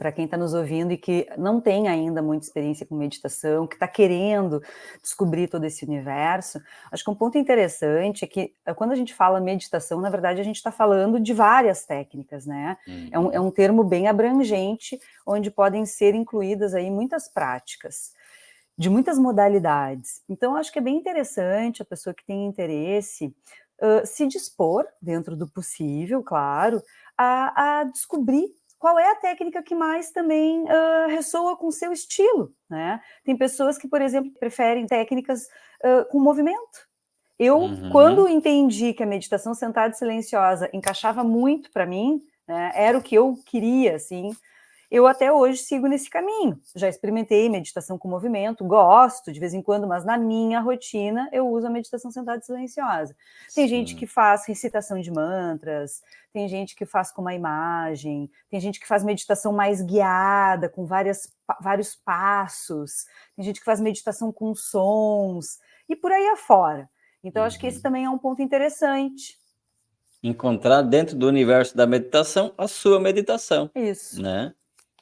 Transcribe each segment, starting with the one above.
para quem está nos ouvindo e que não tem ainda muita experiência com meditação, que está querendo descobrir todo esse universo, acho que um ponto interessante é que eh, quando a gente fala meditação, na verdade a gente está falando de várias técnicas, né? Uhum. É, um, é um termo bem abrangente, onde podem ser incluídas aí muitas práticas de muitas modalidades. Então, acho que é bem interessante a pessoa que tem interesse uh, se dispor, dentro do possível, claro, a, a descobrir qual é a técnica que mais também uh, ressoa com o seu estilo, né? Tem pessoas que, por exemplo, preferem técnicas uh, com movimento. Eu, uhum. quando entendi que a meditação sentada e silenciosa encaixava muito para mim, né, era o que eu queria, assim, eu até hoje sigo nesse caminho. Já experimentei meditação com movimento, gosto de vez em quando, mas na minha rotina eu uso a meditação sentada e silenciosa. Tem Sim. gente que faz recitação de mantras, tem gente que faz com uma imagem, tem gente que faz meditação mais guiada, com várias, vários passos, tem gente que faz meditação com sons, e por aí afora. Então, uhum. acho que esse uhum. também é um ponto interessante. Encontrar dentro do universo da meditação a sua meditação. Isso. Né?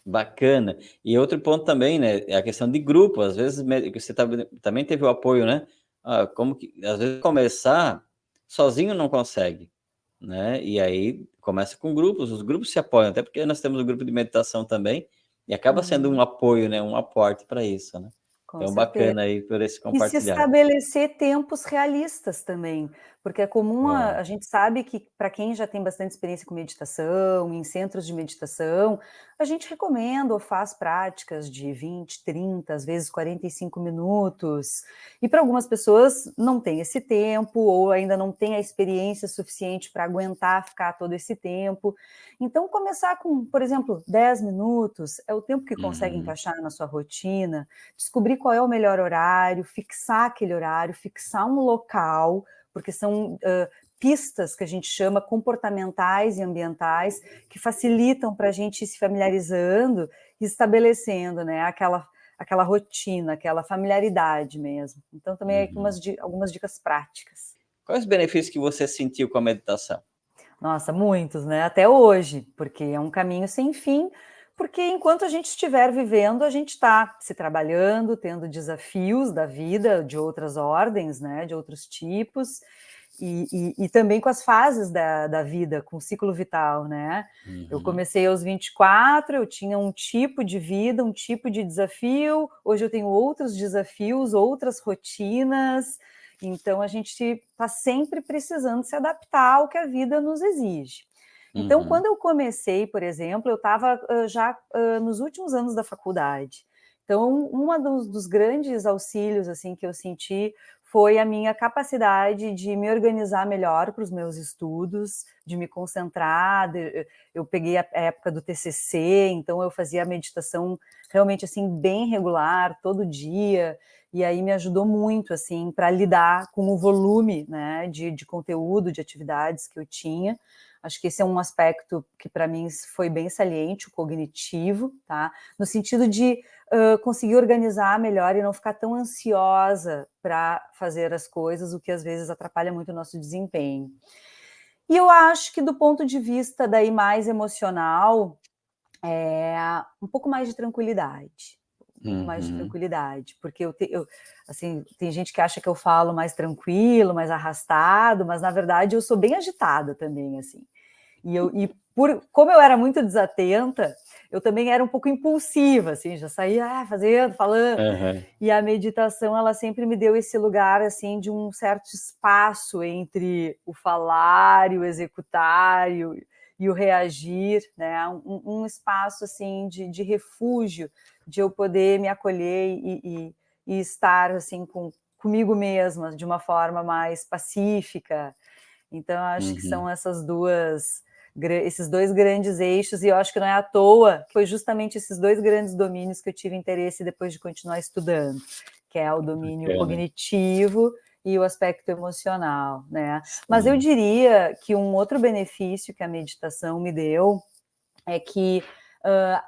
Bacana. E outro ponto também, né, é a questão de grupo. Às vezes você tá, também teve o apoio, né? Ah, como que às vezes começar sozinho não consegue, né? E aí começa com grupos, os grupos se apoiam, até porque nós temos um grupo de meditação também, e acaba sendo um uhum. apoio, né, um aporte para isso, né? Com então, certeza. bacana aí por esse compartilhar. E se estabelecer tempos realistas também, porque é comum, a, a gente sabe que para quem já tem bastante experiência com meditação, em centros de meditação, a gente recomenda ou faz práticas de 20, 30, às vezes 45 minutos. E para algumas pessoas não tem esse tempo ou ainda não tem a experiência suficiente para aguentar ficar todo esse tempo. Então, começar com, por exemplo, 10 minutos é o tempo que consegue uhum. encaixar na sua rotina, descobrir qual é o melhor horário, fixar aquele horário, fixar um local porque são uh, pistas que a gente chama comportamentais e ambientais que facilitam para a gente ir se familiarizando e estabelecendo né, aquela, aquela rotina, aquela familiaridade mesmo. Então, também uhum. algumas, algumas dicas práticas. Quais os benefícios que você sentiu com a meditação? Nossa, muitos, né? Até hoje, porque é um caminho sem fim, porque enquanto a gente estiver vivendo, a gente está se trabalhando, tendo desafios da vida de outras ordens, né, de outros tipos, e, e, e também com as fases da, da, vida, com o ciclo vital, né? Uhum. Eu comecei aos 24, eu tinha um tipo de vida, um tipo de desafio, hoje eu tenho outros desafios, outras rotinas, então a gente está sempre precisando se adaptar ao que a vida nos exige. Então, uhum. quando eu comecei, por exemplo, eu estava uh, já uh, nos últimos anos da faculdade. Então, um dos, dos, grandes auxílios assim que eu senti foi a minha capacidade de me organizar melhor para os meus estudos, de me concentrar. De, eu peguei a época do TCC, então eu fazia a meditação realmente assim bem regular, todo dia, e aí me ajudou muito assim para lidar com o volume, né, de, de conteúdo, de atividades que eu tinha. Acho que esse é um aspecto que para mim foi bem saliente, o cognitivo, tá? No sentido de uh, conseguir organizar melhor e não ficar tão ansiosa para fazer as coisas, o que às vezes atrapalha muito o nosso desempenho. E eu acho que do ponto de vista daí mais emocional, é um pouco mais de tranquilidade uhum. mais de uhum. tranquilidade, porque eu, te, eu, assim, tem gente que acha que eu falo mais tranquilo, mais arrastado, mas na verdade eu sou bem agitada também, assim. E eu e por como eu era muito desatenta, eu também era um pouco impulsiva, assim, já saía ah, fazendo, falando. Uhum. E a meditação, ela sempre me deu esse lugar, assim, de um certo espaço entre o falar e o executar e o, e o reagir, né? Um, um espaço, assim, de, de refúgio de eu poder me acolher e, e, e estar assim com, comigo mesma de uma forma mais pacífica. Então, acho uhum. que são essas duas, esses dois grandes eixos, e eu acho que não é à toa, foi justamente esses dois grandes domínios que eu tive interesse depois de continuar estudando, que é o domínio cognitivo e o aspecto emocional, né? Mas eu diria que um outro benefício que a meditação me deu é que uh,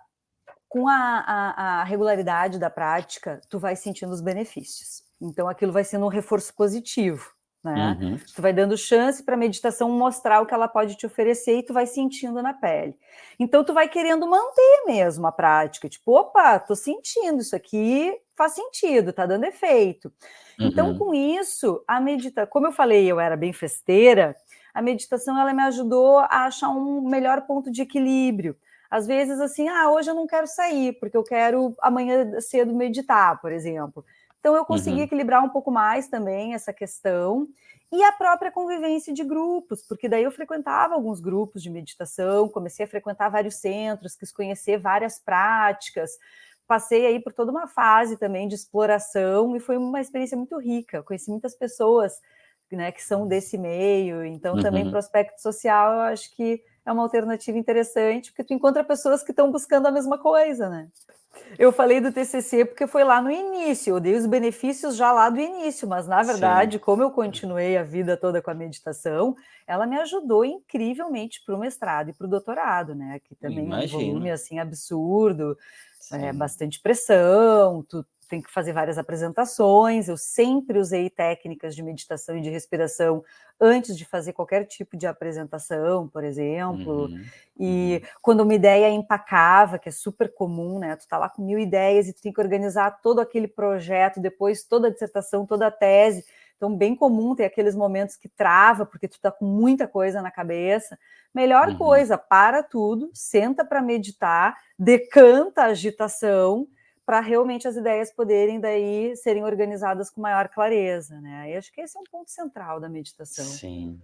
com a, a, a, regularidade da prática, tu vai sentindo os benefícios. Então, aquilo vai sendo um reforço positivo, né? Uhum. Tu vai dando chance para a meditação mostrar o que ela pode te oferecer e tu vai sentindo na pele. Então tu vai querendo manter mesmo a prática, tipo, opa, tô sentindo isso aqui, faz sentido, tá dando efeito. Então, uhum. Então com isso, a meditação, como eu falei, eu era bem festeira, a meditação ela me ajudou a achar um melhor ponto de equilíbrio. Às vezes assim, ah, hoje eu não quero sair porque eu quero amanhã cedo meditar, por exemplo. Então, eu consegui uhum. equilibrar um pouco mais também essa questão. E a própria convivência de grupos, porque daí eu frequentava alguns grupos de meditação, comecei a frequentar vários centros, quis conhecer várias práticas, passei aí por toda uma fase também de exploração e foi uma experiência muito rica. conheci muitas pessoas né, que são desse meio, então uhum. também prospecto social eu acho que é uma alternativa interessante, porque tu encontra pessoas que estão buscando a mesma coisa, né? Eu falei do TCC porque foi lá no início, eu dei os benefícios já lá do início, mas na verdade, Sim. como eu continuei a vida toda com a meditação, ela me ajudou incrivelmente para o mestrado e para o doutorado, né? Que também é um volume assim absurdo, é, bastante pressão, tu tem que fazer várias apresentações. Eu sempre usei técnicas de meditação e de respiração antes de fazer qualquer tipo de apresentação, por exemplo. Uhum. E uhum. quando uma ideia empacava, que é super comum, né? Tu tá lá com mil ideias e tu tem que organizar todo aquele projeto, depois toda a dissertação, toda a tese. Então, bem comum ter aqueles momentos que trava, porque tu tá com muita coisa na cabeça. Melhor uhum. coisa, para tudo, senta para meditar, decanta a agitação para realmente as ideias poderem daí serem organizadas com maior clareza, né? E acho que esse é um ponto central da meditação. Sim.